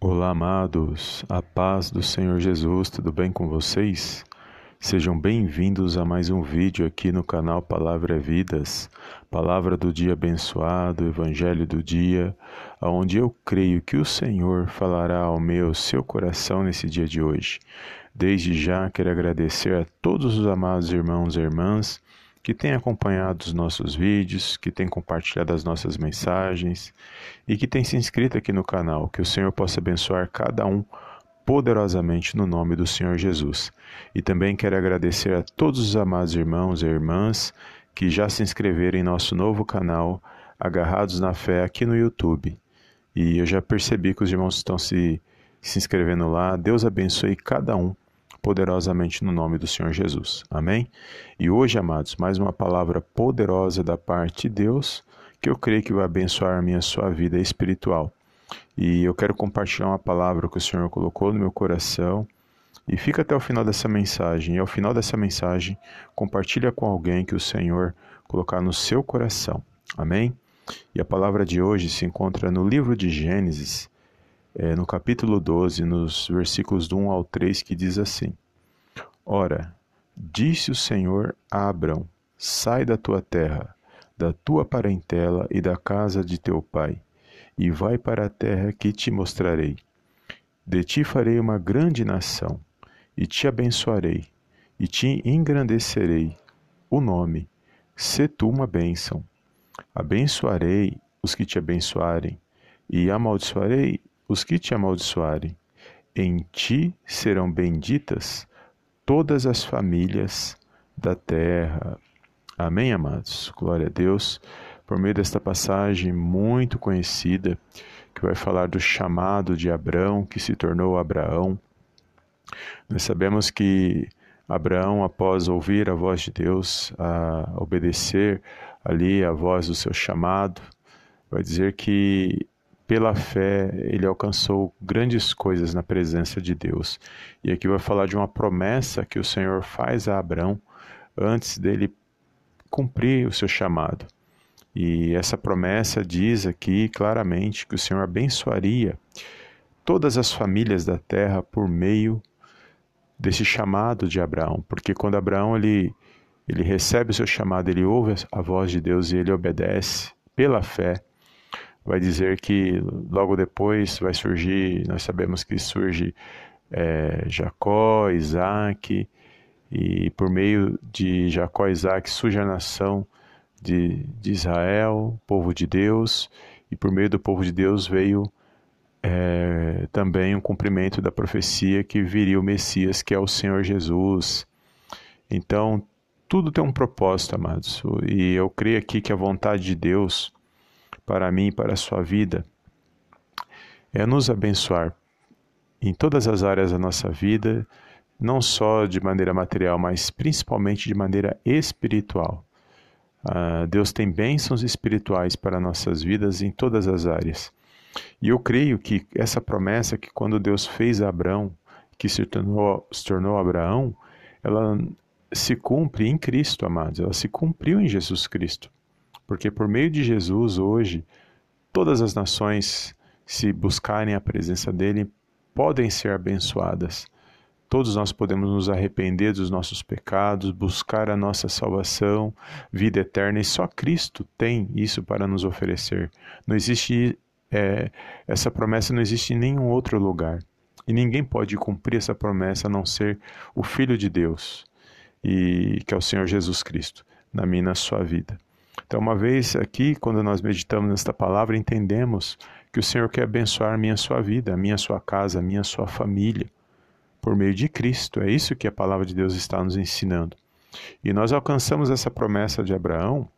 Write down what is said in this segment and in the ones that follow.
Olá, amados, a paz do Senhor Jesus, tudo bem com vocês? Sejam bem-vindos a mais um vídeo aqui no canal Palavra é Vidas, Palavra do Dia Abençoado, Evangelho do Dia, onde eu creio que o Senhor falará ao meu, seu coração nesse dia de hoje. Desde já quero agradecer a todos os amados irmãos e irmãs que têm acompanhado os nossos vídeos, que têm compartilhado as nossas mensagens e que têm se inscrito aqui no canal. Que o Senhor possa abençoar cada um poderosamente no nome do Senhor Jesus. E também quero agradecer a todos os amados irmãos e irmãs que já se inscreveram em nosso novo canal Agarrados na Fé aqui no YouTube. E eu já percebi que os irmãos estão se, se inscrevendo lá. Deus abençoe cada um poderosamente no nome do Senhor Jesus. Amém? E hoje, amados, mais uma palavra poderosa da parte de Deus que eu creio que vai abençoar a minha sua vida espiritual. E eu quero compartilhar uma palavra que o Senhor colocou no meu coração. E fica até o final dessa mensagem. E ao final dessa mensagem, compartilha com alguém que o Senhor colocar no seu coração. Amém? E a palavra de hoje se encontra no livro de Gênesis, é, no capítulo 12, nos versículos do 1 ao 3, que diz assim: Ora, disse o Senhor a Abrão: Sai da tua terra, da tua parentela e da casa de teu pai, e vai para a terra que te mostrarei. De ti farei uma grande nação, e te abençoarei, e te engrandecerei o nome. Se tu uma bênção. Abençoarei os que te abençoarem, e amaldiçoarei os que te amaldiçoarem. Em ti serão benditas todas as famílias da terra. Amém, amados? Glória a Deus. Por meio desta passagem muito conhecida, que vai falar do chamado de Abraão, que se tornou Abraão. Nós sabemos que Abraão, após ouvir a voz de Deus, a obedecer ali a voz do seu chamado, vai dizer que pela fé, ele alcançou grandes coisas na presença de Deus. E aqui vai falar de uma promessa que o Senhor faz a Abraão antes dele cumprir o seu chamado. E essa promessa diz aqui claramente que o Senhor abençoaria todas as famílias da terra por meio desse chamado de Abraão, porque quando Abraão ele ele recebe o seu chamado, ele ouve a voz de Deus e ele obedece pela fé vai dizer que logo depois vai surgir, nós sabemos que surge é, Jacó, Isaac, e por meio de Jacó e Isaac surge a nação de, de Israel, povo de Deus, e por meio do povo de Deus veio é, também o um cumprimento da profecia que viria o Messias, que é o Senhor Jesus. Então, tudo tem um propósito, amados, e eu creio aqui que a vontade de Deus para mim para a sua vida é nos abençoar em todas as áreas da nossa vida, não só de maneira material, mas principalmente de maneira espiritual. Uh, Deus tem bênçãos espirituais para nossas vidas em todas as áreas. E eu creio que essa promessa que quando Deus fez a Abraão, que se tornou, se tornou Abraão, ela se cumpre em Cristo, amados. Ela se cumpriu em Jesus Cristo. Porque por meio de Jesus, hoje, todas as nações, se buscarem a presença dele, podem ser abençoadas. Todos nós podemos nos arrepender dos nossos pecados, buscar a nossa salvação, vida eterna, e só Cristo tem isso para nos oferecer. Não existe é, essa promessa não existe em nenhum outro lugar. E ninguém pode cumprir essa promessa a não ser o Filho de Deus, e que é o Senhor Jesus Cristo, na minha e na sua vida. Então, uma vez aqui, quando nós meditamos nesta palavra, entendemos que o Senhor quer abençoar a minha sua vida, a minha sua casa, a minha sua família, por meio de Cristo. É isso que a palavra de Deus está nos ensinando. E nós alcançamos essa promessa de Abraão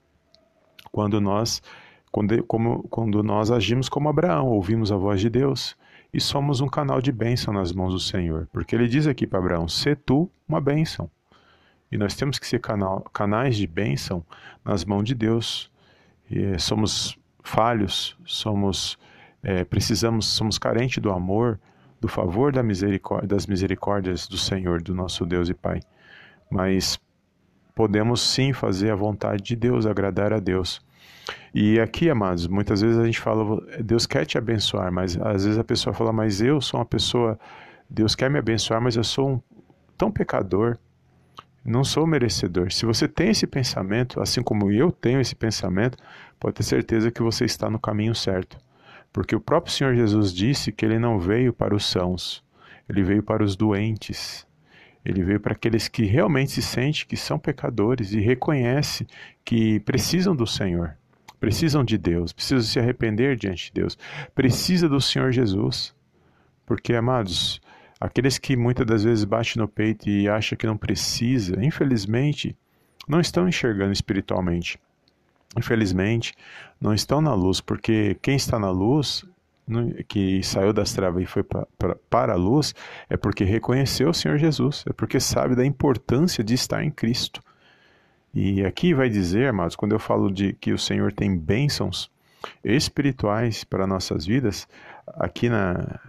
quando nós, quando, como, quando nós agimos como Abraão, ouvimos a voz de Deus e somos um canal de bênção nas mãos do Senhor. Porque ele diz aqui para Abraão: "Se tu uma bênção". E nós temos que ser canal, canais de bênção nas mãos de Deus. E somos falhos, somos é, precisamos, somos carentes do amor, do favor da misericórdia, das misericórdias do Senhor, do nosso Deus e Pai. Mas podemos sim fazer a vontade de Deus, agradar a Deus. E aqui, amados, muitas vezes a gente fala, Deus quer te abençoar, mas às vezes a pessoa fala, mas eu sou uma pessoa, Deus quer me abençoar, mas eu sou um tão pecador, não sou merecedor. Se você tem esse pensamento, assim como eu tenho esse pensamento, pode ter certeza que você está no caminho certo. Porque o próprio Senhor Jesus disse que ele não veio para os sãos, ele veio para os doentes. Ele veio para aqueles que realmente se sentem que são pecadores e reconhecem que precisam do Senhor, precisam de Deus, precisam se arrepender diante de Deus, precisa do Senhor Jesus. Porque, amados, aqueles que muitas das vezes batem no peito e acham que não precisa, infelizmente, não estão enxergando espiritualmente. Infelizmente, não estão na luz, porque quem está na luz que saiu das trevas e foi para a luz é porque reconheceu o Senhor Jesus, é porque sabe da importância de estar em Cristo. E aqui vai dizer, amados, quando eu falo de que o Senhor tem bênçãos espirituais para nossas vidas, aqui na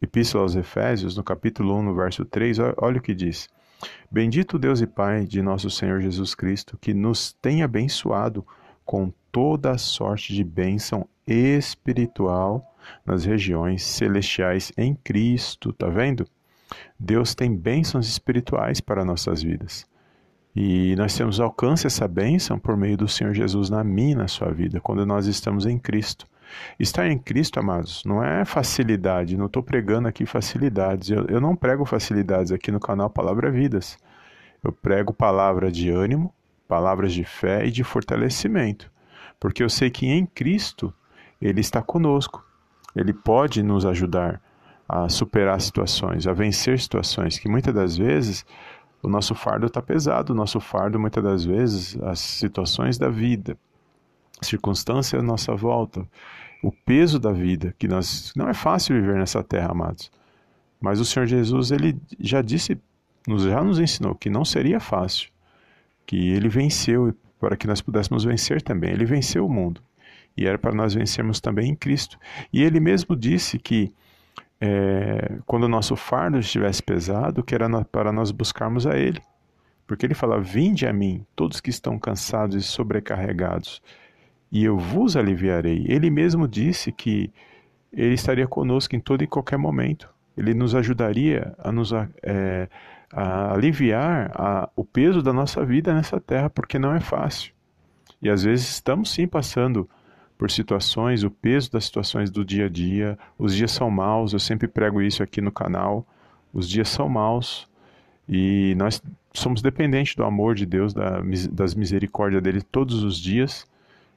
Epístola aos Efésios, no capítulo 1, no verso 3, olha o que diz. Bendito Deus e Pai de nosso Senhor Jesus Cristo, que nos tem abençoado com toda a sorte de bênção espiritual nas regiões celestiais em Cristo, tá vendo? Deus tem bênçãos espirituais para nossas vidas. E nós temos alcance essa bênção por meio do Senhor Jesus na minha na sua vida, quando nós estamos em Cristo. Estar em Cristo, amados, não é facilidade, não estou pregando aqui facilidades. Eu, eu não prego facilidades aqui no canal Palavra Vidas. Eu prego palavra de ânimo, palavras de fé e de fortalecimento, porque eu sei que em Cristo Ele está conosco. Ele pode nos ajudar a superar situações, a vencer situações que muitas das vezes o nosso fardo está pesado, o nosso fardo muitas das vezes as situações da vida, circunstâncias à nossa volta, o peso da vida, que nós não é fácil viver nessa terra, amados. Mas o Senhor Jesus ele já disse, já nos ensinou que não seria fácil, que ele venceu para que nós pudéssemos vencer também. Ele venceu o mundo e era para nós vencermos também em Cristo. E ele mesmo disse que é, quando o nosso fardo estivesse pesado, que era para nós buscarmos a Ele. Porque ele fala: Vinde a mim, todos que estão cansados e sobrecarregados, e eu vos aliviarei. Ele mesmo disse que ele estaria conosco em todo e qualquer momento. Ele nos ajudaria a nos é, a aliviar a, o peso da nossa vida nessa terra, porque não é fácil. E às vezes estamos sim passando por situações, o peso das situações do dia a dia. Os dias são maus, eu sempre prego isso aqui no canal. Os dias são maus e nós somos dependentes do amor de Deus, da, das misericórdias dele todos os dias.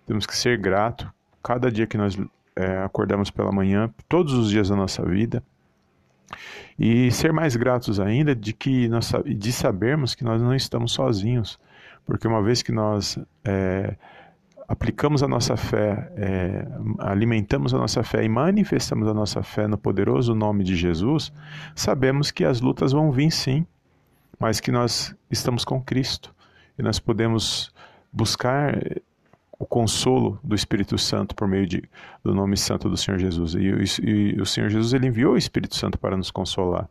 Temos que ser grato. Cada dia que nós é, acordamos pela manhã, todos os dias da nossa vida. E ser mais gratos ainda de que nós, de sabermos que nós não estamos sozinhos, porque uma vez que nós é, aplicamos a nossa fé, é, alimentamos a nossa fé e manifestamos a nossa fé no poderoso nome de Jesus, sabemos que as lutas vão vir sim, mas que nós estamos com Cristo. E nós podemos buscar o consolo do Espírito Santo por meio de, do nome santo do Senhor Jesus. E, e, e o Senhor Jesus ele enviou o Espírito Santo para nos consolar.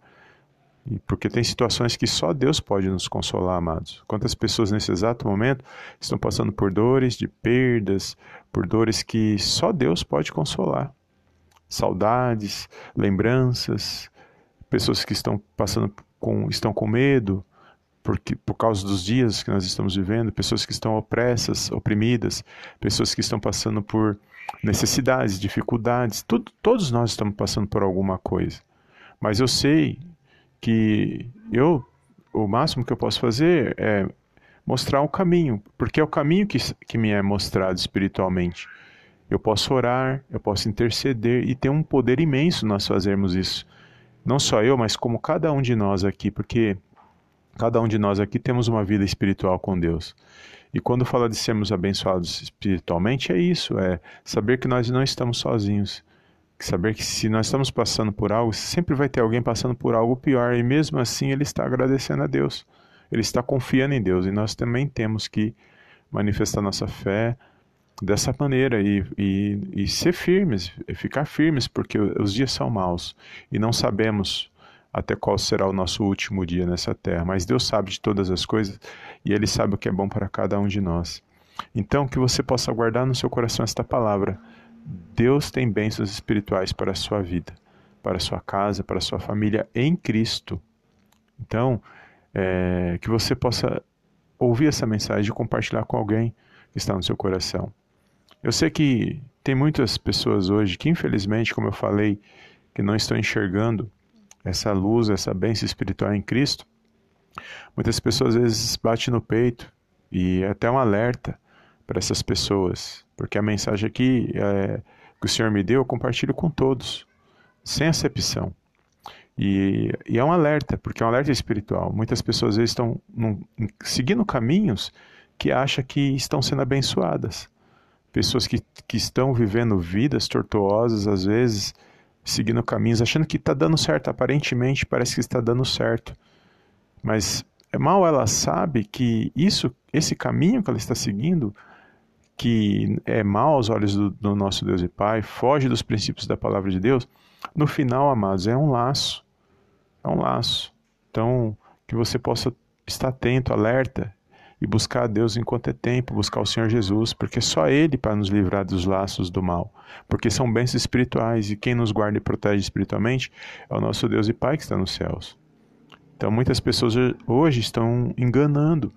Porque tem situações que só Deus pode nos consolar, amados. Quantas pessoas nesse exato momento estão passando por dores de perdas, por dores que só Deus pode consolar. Saudades, lembranças, pessoas que estão passando com estão com medo porque por causa dos dias que nós estamos vivendo, pessoas que estão opressas, oprimidas, pessoas que estão passando por necessidades, dificuldades, tudo, todos nós estamos passando por alguma coisa. Mas eu sei que eu, o máximo que eu posso fazer é mostrar o caminho, porque é o caminho que, que me é mostrado espiritualmente. Eu posso orar, eu posso interceder e tem um poder imenso nós fazermos isso. Não só eu, mas como cada um de nós aqui, porque cada um de nós aqui temos uma vida espiritual com Deus. E quando fala de sermos abençoados espiritualmente, é isso, é saber que nós não estamos sozinhos saber que se nós estamos passando por algo, sempre vai ter alguém passando por algo pior e mesmo assim ele está agradecendo a Deus. Ele está confiando em Deus e nós também temos que manifestar nossa fé dessa maneira e, e, e ser firmes, ficar firmes, porque os dias são maus e não sabemos até qual será o nosso último dia nessa terra. Mas Deus sabe de todas as coisas e Ele sabe o que é bom para cada um de nós. Então, que você possa guardar no seu coração esta palavra. Deus tem bênçãos espirituais para a sua vida, para a sua casa, para a sua família em Cristo. Então, é, que você possa ouvir essa mensagem e compartilhar com alguém que está no seu coração. Eu sei que tem muitas pessoas hoje que, infelizmente, como eu falei, que não estão enxergando essa luz, essa bênção espiritual em Cristo. Muitas pessoas às vezes batem no peito e é até um alerta para essas pessoas, porque a mensagem aqui é, que o Senhor me deu eu compartilho com todos, sem acepção. E, e, é um alerta, porque é um alerta espiritual. Muitas pessoas às vezes estão num, seguindo caminhos que acham que estão sendo abençoadas. Pessoas que, que estão vivendo vidas tortuosas, às vezes, seguindo caminhos, achando que está dando certo. Aparentemente parece que está dando certo. Mas é mal ela sabe que isso, esse caminho que ela está seguindo, que é mal aos olhos do, do nosso Deus e Pai, foge dos princípios da palavra de Deus, no final, amados, é um laço. É um laço. Então, que você possa estar atento, alerta e buscar a Deus enquanto é tempo, buscar o Senhor Jesus, porque só Ele para nos livrar dos laços do mal. Porque são bênçãos espirituais e quem nos guarda e protege espiritualmente é o nosso Deus e Pai que está nos céus. Então muitas pessoas hoje estão enganando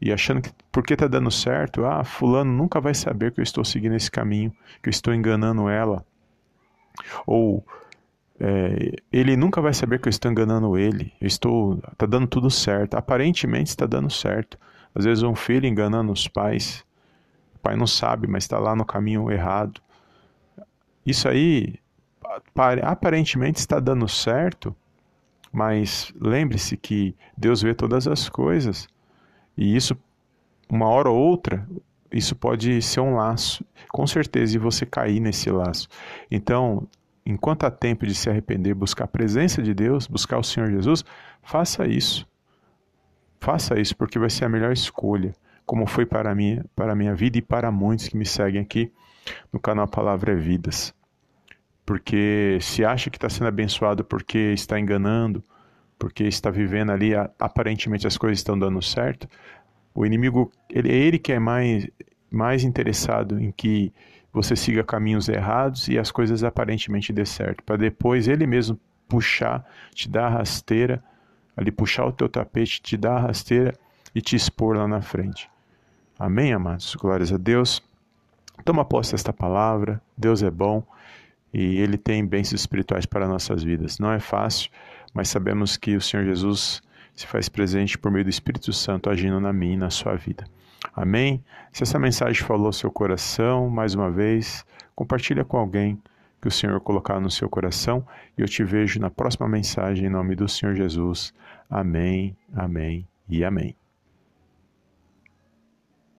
e achando que porque está dando certo, ah, fulano nunca vai saber que eu estou seguindo esse caminho, que eu estou enganando ela. Ou é, ele nunca vai saber que eu estou enganando ele. Eu estou, está dando tudo certo. Aparentemente está dando certo. Às vezes um filho enganando os pais, o pai não sabe, mas está lá no caminho errado. Isso aí aparentemente está dando certo, mas lembre-se que Deus vê todas as coisas e isso, uma hora ou outra, isso pode ser um laço, com certeza, e você cair nesse laço. Então, enquanto há tempo de se arrepender, buscar a presença de Deus, buscar o Senhor Jesus, faça isso. Faça isso porque vai ser a melhor escolha, como foi para mim, para minha vida e para muitos que me seguem aqui no canal Palavra é Vidas. Porque se acha que está sendo abençoado porque está enganando, porque está vivendo ali, aparentemente as coisas estão dando certo, o inimigo, ele, é ele que é mais, mais interessado em que você siga caminhos errados e as coisas aparentemente dê certo, para depois ele mesmo puxar, te dar rasteira ali puxar o teu tapete, te dar a rasteira e te expor lá na frente. Amém, amados? Glórias a Deus. Toma posse desta palavra. Deus é bom e Ele tem bênçãos espirituais para nossas vidas. Não é fácil, mas sabemos que o Senhor Jesus se faz presente por meio do Espírito Santo agindo na minha e na sua vida. Amém? Se essa mensagem falou ao seu coração, mais uma vez, compartilha com alguém que o Senhor colocar no seu coração e eu te vejo na próxima mensagem em nome do Senhor Jesus. Amém, amém e amém.